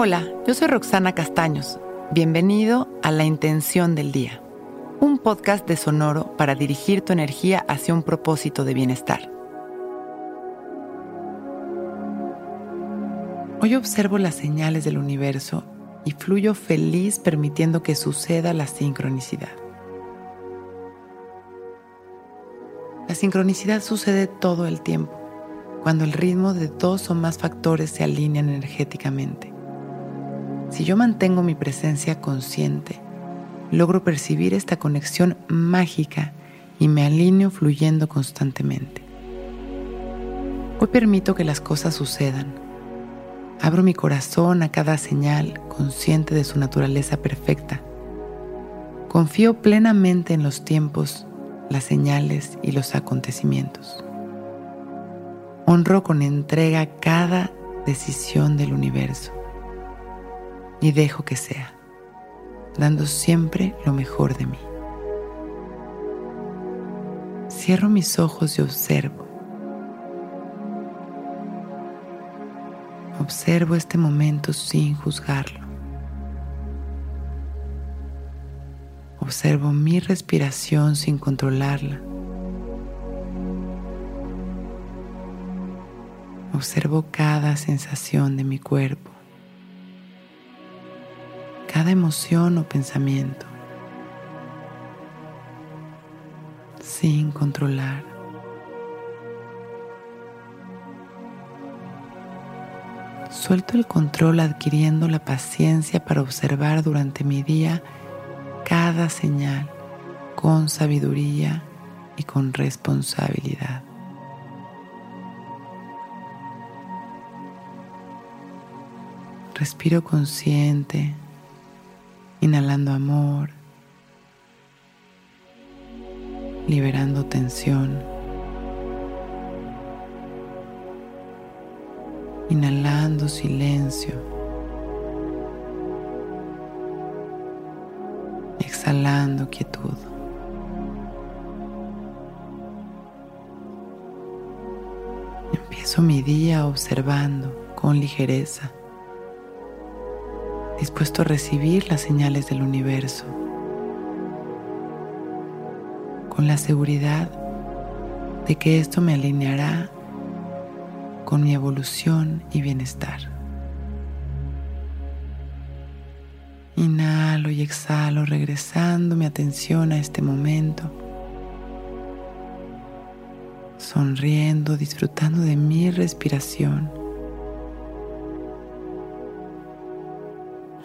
Hola, yo soy Roxana Castaños. Bienvenido a La Intención del Día, un podcast de Sonoro para dirigir tu energía hacia un propósito de bienestar. Hoy observo las señales del universo y fluyo feliz permitiendo que suceda la sincronicidad. La sincronicidad sucede todo el tiempo, cuando el ritmo de dos o más factores se alinean energéticamente. Si yo mantengo mi presencia consciente, logro percibir esta conexión mágica y me alineo fluyendo constantemente. Hoy permito que las cosas sucedan. Abro mi corazón a cada señal consciente de su naturaleza perfecta. Confío plenamente en los tiempos, las señales y los acontecimientos. Honro con entrega cada decisión del universo y dejo que sea, dando siempre lo mejor de mí. Cierro mis ojos y observo. Observo este momento sin juzgarlo. Observo mi respiración sin controlarla. Observo cada sensación de mi cuerpo cada emoción o pensamiento sin controlar. Suelto el control adquiriendo la paciencia para observar durante mi día cada señal con sabiduría y con responsabilidad. Respiro consciente inhalando amor, liberando tensión, inhalando silencio, exhalando quietud. Empiezo mi día observando con ligereza dispuesto a recibir las señales del universo, con la seguridad de que esto me alineará con mi evolución y bienestar. Inhalo y exhalo regresando mi atención a este momento, sonriendo, disfrutando de mi respiración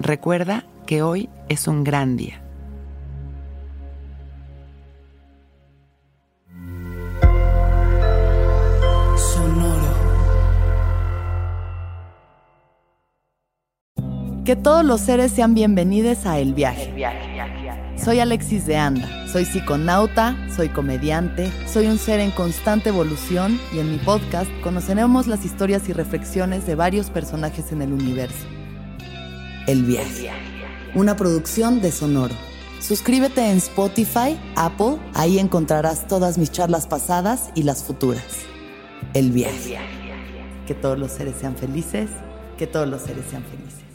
Recuerda que hoy es un gran día. Sonoro. Que todos los seres sean bienvenidos a El Viaje. Soy Alexis de Anda, soy psiconauta, soy comediante, soy un ser en constante evolución y en mi podcast conoceremos las historias y reflexiones de varios personajes en el universo. El viaje. Una producción de Sonoro. Suscríbete en Spotify, Apple, ahí encontrarás todas mis charlas pasadas y las futuras. El viaje. Que todos los seres sean felices, que todos los seres sean felices.